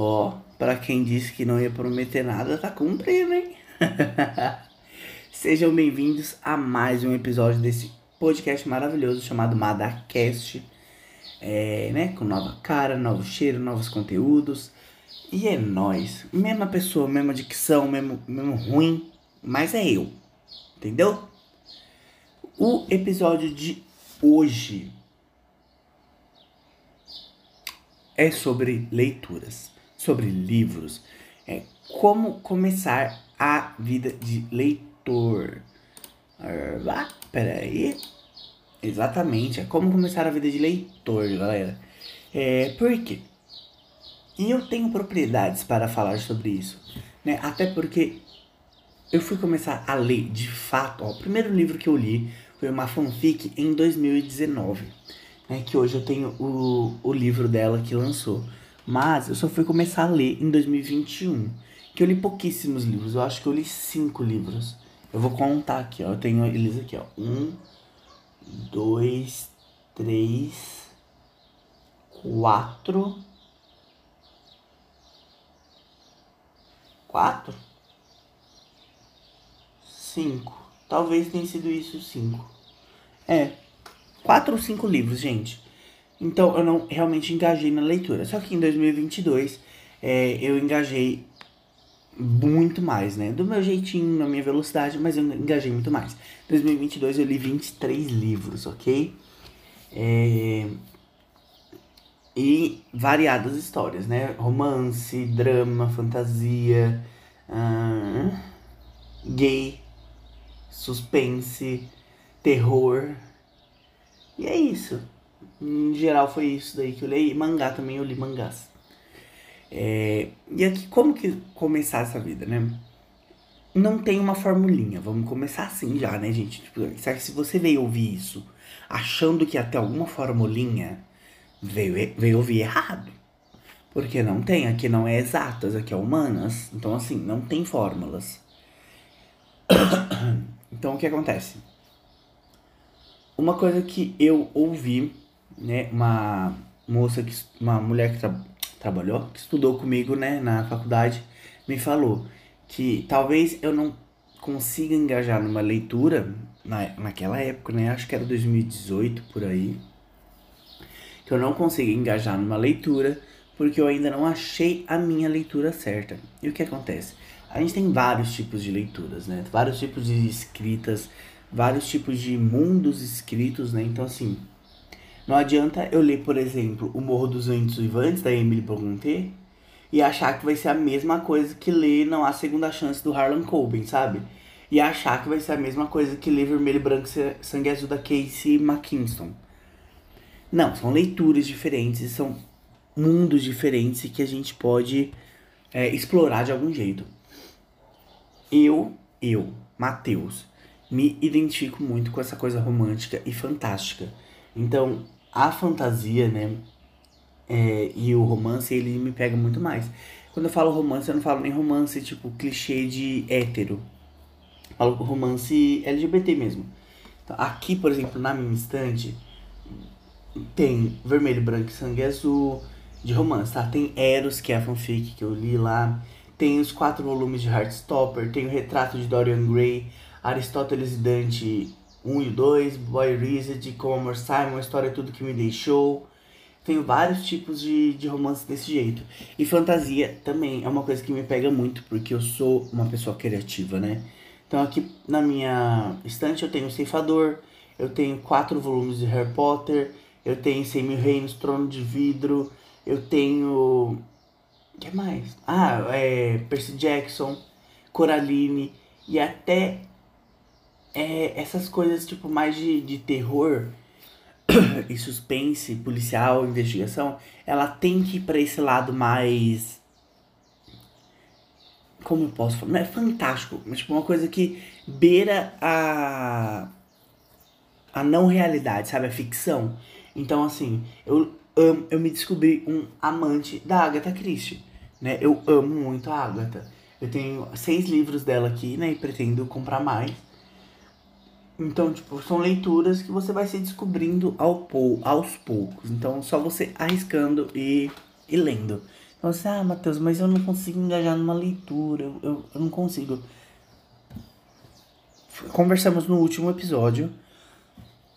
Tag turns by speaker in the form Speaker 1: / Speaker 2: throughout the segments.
Speaker 1: Ó, pra quem disse que não ia prometer nada, tá cumprindo, hein? Sejam bem-vindos a mais um episódio desse podcast maravilhoso chamado Madacast. É, né? Com nova cara, novo cheiro, novos conteúdos. E é nós. Mesma pessoa, mesma dicção, mesmo, mesmo ruim, mas é eu. Entendeu? O episódio de hoje é sobre leituras, sobre livros. É como começar a vida de leitor. Ah, peraí. Exatamente, é como começar a vida de leitor, galera. É, por quê? E eu tenho propriedades para falar sobre isso, né? Até porque eu fui começar a ler de fato. Ó, o primeiro livro que eu li foi uma fanfic em 2019 né, que hoje eu tenho o, o livro dela que lançou. Mas eu só fui começar a ler em 2021. Que eu li pouquíssimos livros. Eu acho que eu li cinco livros. Eu vou contar aqui, ó. Eu tenho eles aqui, ó. Um, dois, três, quatro. Quatro? Cinco. Talvez tenha sido isso cinco. É, quatro ou cinco livros, gente. Então eu não realmente engajei na leitura. Só que em 2022 é, eu engajei muito mais, né? Do meu jeitinho, na minha velocidade, mas eu engajei muito mais. Em 2022 eu li 23 livros, ok? É... E variadas histórias, né? Romance, drama, fantasia, uh... gay, suspense, terror, e é isso. Em geral foi isso daí que eu li. Mangá também eu li mangás. É, e aqui, como que começar essa vida, né? Não tem uma formulinha. Vamos começar assim já, né, gente? Tipo, se você veio ouvir isso achando que até alguma formulinha, veio, veio ouvir errado. Porque não tem, aqui não é exatas, aqui é humanas. Então, assim, não tem fórmulas. então, o que acontece? Uma coisa que eu ouvi, né, uma moça, que, uma mulher que tra trabalhou, que estudou comigo, né, na faculdade, me falou que talvez eu não consiga engajar numa leitura, na, naquela época, né, acho que era 2018 por aí, que eu não consiga engajar numa leitura porque eu ainda não achei a minha leitura certa. E o que acontece? A gente tem vários tipos de leituras, né? Vários tipos de escritas, vários tipos de mundos escritos, né? Então, assim, não adianta eu ler, por exemplo, O Morro dos Ventos Vivantes, da Emily Brontë, e achar que vai ser a mesma coisa que ler Não Há Segunda Chance, do Harlan Coben, sabe? E achar que vai ser a mesma coisa que ler Vermelho, Branco e Sangue Azul, da Casey McKinston. Não, são leituras diferentes, são mundos diferentes que a gente pode é, explorar de algum jeito. Eu, eu, Matheus, me identifico muito com essa coisa romântica e fantástica. Então, a fantasia, né, é, e o romance, ele me pega muito mais. Quando eu falo romance, eu não falo nem romance, tipo, clichê de hétero. Eu falo romance LGBT mesmo. Então, aqui, por exemplo, na minha estante, tem Vermelho, Branco e Sangue Azul, de romance, tá? Tem Eros, que é a fanfic que eu li lá. Tem os quatro volumes de Heartstopper, tem o Retrato de Dorian Gray, Aristóteles e Dante 1 e 2, Boy Reased, Como Amor Simon, História é Tudo Que Me Deixou. Tenho vários tipos de, de romance desse jeito. E fantasia também é uma coisa que me pega muito, porque eu sou uma pessoa criativa, né? Então aqui na minha estante eu tenho o Ceifador, eu tenho quatro volumes de Harry Potter, eu tenho Cem Mil Reinos, Trono de Vidro, eu tenho... Que mais? Ah, é... Percy Jackson, Coraline e até é, essas coisas tipo mais de, de terror e suspense, policial, investigação, ela tem que ir pra esse lado mais. Como eu posso falar? É fantástico, mas tipo uma coisa que beira a. a não realidade, sabe? A ficção. Então, assim, eu, amo, eu me descobri um amante da Agatha Christie, né? Eu amo muito a Agatha. Eu tenho seis livros dela aqui, né? E pretendo comprar mais. Então, tipo, são leituras que você vai se descobrindo ao pou, aos poucos. Então, só você arriscando e, e lendo. Então, você, ah, Matheus, mas eu não consigo engajar numa leitura. Eu, eu, não consigo. Conversamos no último episódio.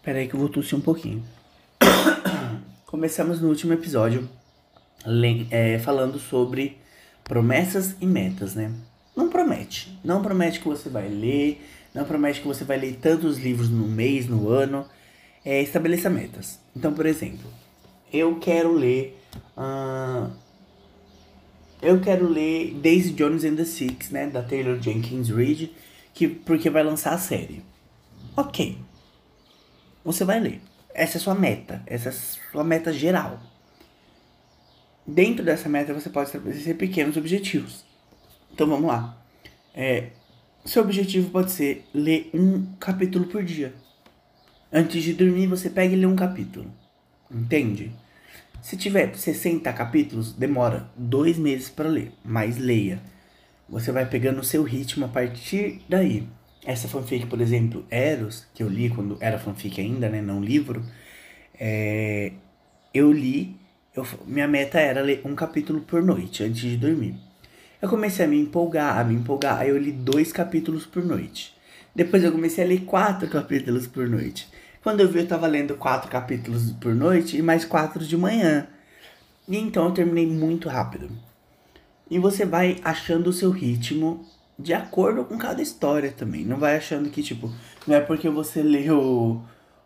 Speaker 1: Pera aí que eu vou tossir um pouquinho. Começamos no último episódio é, falando sobre promessas e metas, né? Não promete. Não promete que você vai ler não promete que você vai ler tantos livros no mês, no ano. É, estabeleça metas. Então, por exemplo, eu quero ler. Uh, eu quero ler Daisy Jones and the Six, né? Da Taylor Jenkins Reid, que, porque vai lançar a série. Ok. Você vai ler. Essa é a sua meta. Essa é a sua meta geral. Dentro dessa meta você pode estabelecer pequenos objetivos. Então vamos lá. É, seu objetivo pode ser ler um capítulo por dia. Antes de dormir, você pega e lê um capítulo. Entende? Se tiver 60 capítulos, demora dois meses para ler, mas leia. Você vai pegando o seu ritmo a partir daí. Essa fanfic, por exemplo, Eros, que eu li quando era fanfic ainda, né, não livro, é, eu li, eu, minha meta era ler um capítulo por noite antes de dormir. Eu comecei a me empolgar, a me empolgar. Aí eu li dois capítulos por noite. Depois eu comecei a ler quatro capítulos por noite. Quando eu vi, eu tava lendo quatro capítulos por noite e mais quatro de manhã. E então eu terminei muito rápido. E você vai achando o seu ritmo de acordo com cada história também. Não vai achando que, tipo, não é porque você leu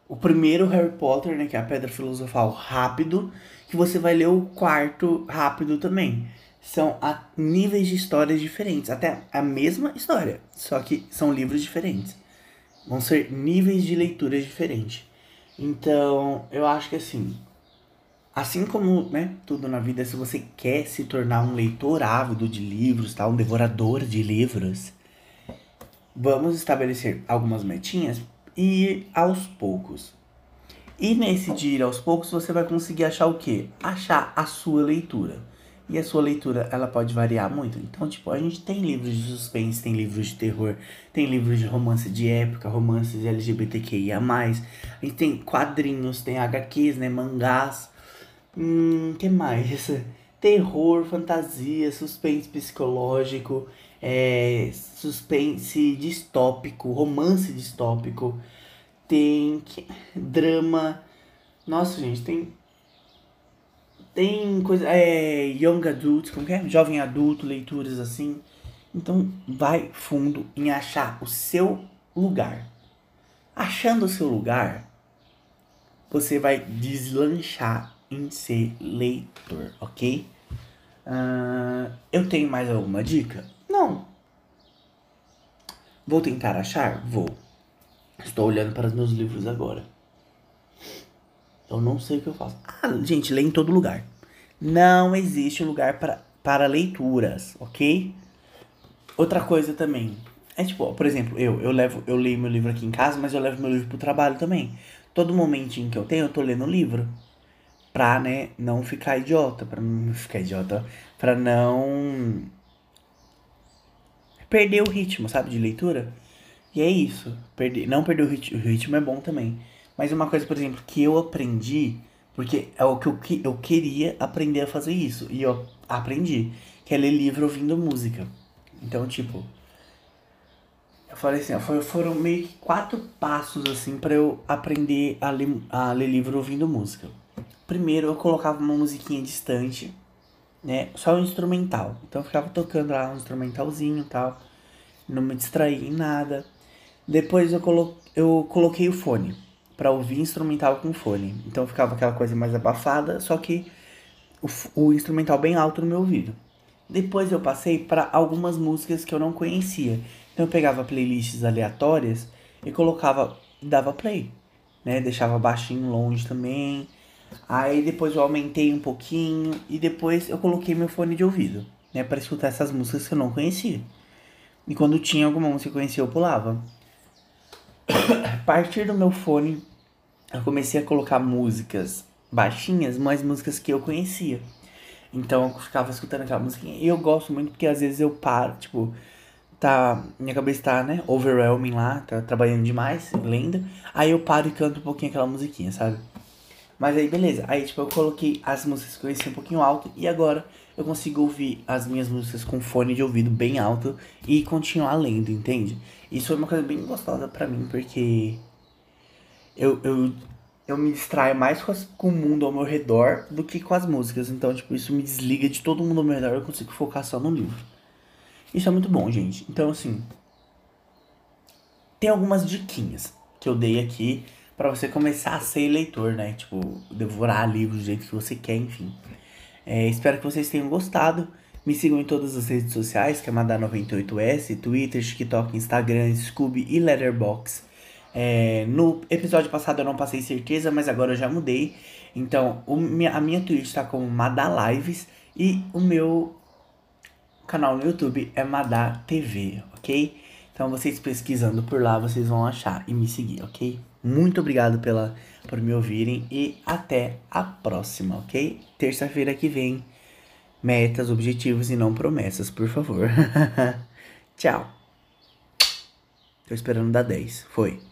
Speaker 1: o primeiro Harry Potter, né, que é a Pedra Filosofal, rápido, que você vai ler o quarto rápido também são a níveis de histórias diferentes. Até a mesma história, só que são livros diferentes. Vão ser níveis de leituras diferentes. Então, eu acho que assim, assim como, né, tudo na vida, se você quer se tornar um leitor ávido de livros, tá, um devorador de livros, vamos estabelecer algumas metinhas e ir aos poucos. E nesse de ir aos poucos, você vai conseguir achar o quê? Achar a sua leitura. E a sua leitura, ela pode variar muito. Então, tipo, a gente tem livros de suspense, tem livros de terror, tem livros de romance de época, romances LGBTQIA+. A gente tem quadrinhos, tem HQs, né, mangás. Hum, que mais? Terror, fantasia, suspense psicológico, é, suspense distópico, romance distópico. Tem drama. Nossa, gente, tem tem coisa. É. Young adult, como que é? Jovem adulto, leituras assim. Então vai fundo em achar o seu lugar. Achando o seu lugar, você vai deslanchar em ser leitor, ok? Uh, eu tenho mais alguma dica? Não. Vou tentar achar? Vou. Estou olhando para os meus livros agora. Eu não sei o que eu faço. Ah, gente, lê em todo lugar. Não existe lugar para, para leituras, ok? Outra coisa também. É tipo, por exemplo, eu, eu levo, eu leio meu livro aqui em casa, mas eu levo meu livro pro trabalho também. Todo momentinho que eu tenho, eu tô lendo livro. Pra, né, não ficar idiota. Pra não ficar idiota. Pra não. Perder o ritmo, sabe, de leitura. E é isso. Perder, não perder o ritmo, o ritmo é bom também. Mas uma coisa, por exemplo, que eu aprendi, porque é o que eu, eu queria aprender a fazer isso, e eu aprendi, que é ler livro ouvindo música. Então, tipo, eu falei assim, foram meio que quatro passos, assim, para eu aprender a ler, a ler livro ouvindo música. Primeiro, eu colocava uma musiquinha distante, né, só um instrumental. Então, eu ficava tocando lá um instrumentalzinho e tal, não me distraía em nada. Depois, eu, colo eu coloquei o fone para ouvir instrumental com fone. Então ficava aquela coisa mais abafada, só que o, o instrumental bem alto no meu ouvido. Depois eu passei para algumas músicas que eu não conhecia. Então eu pegava playlists aleatórias e colocava, dava play, né? Deixava baixinho longe também. Aí depois eu aumentei um pouquinho e depois eu coloquei meu fone de ouvido, né, para escutar essas músicas que eu não conhecia. E quando tinha alguma música que eu conhecia, eu pulava a partir do meu fone, eu comecei a colocar músicas baixinhas, mas músicas que eu conhecia. Então eu ficava escutando aquela música e eu gosto muito porque às vezes eu paro, tipo, tá. Minha cabeça tá, né? Overwhelming lá, tá trabalhando demais, lendo. Aí eu paro e canto um pouquinho aquela musiquinha, sabe? Mas aí beleza. Aí tipo, eu coloquei as músicas que eu conheci um pouquinho alto e agora eu consigo ouvir as minhas músicas com fone de ouvido bem alto e continuar lendo, entende? Isso foi uma coisa bem gostosa para mim, porque eu, eu, eu me distraio mais com, as, com o mundo ao meu redor do que com as músicas. Então, tipo, isso me desliga de todo mundo ao meu redor, eu consigo focar só no livro. Isso é muito bom, gente. Então, assim, tem algumas diquinhas que eu dei aqui para você começar a ser leitor, né? Tipo, devorar livros do jeito que você quer, enfim. É, espero que vocês tenham gostado. Me sigam em todas as redes sociais, que é Madá98S, Twitter, TikTok, Instagram, Scooby e Letterboxd. É, no episódio passado eu não passei certeza, mas agora eu já mudei. Então, o, a minha Twitch tá como Madá Lives e o meu canal no YouTube é Madá TV, ok? Então, vocês pesquisando por lá, vocês vão achar e me seguir, ok? Muito obrigado pela, por me ouvirem e até a próxima, ok? Terça-feira que vem. Metas, objetivos e não promessas, por favor. Tchau. Tô esperando dar 10. Foi.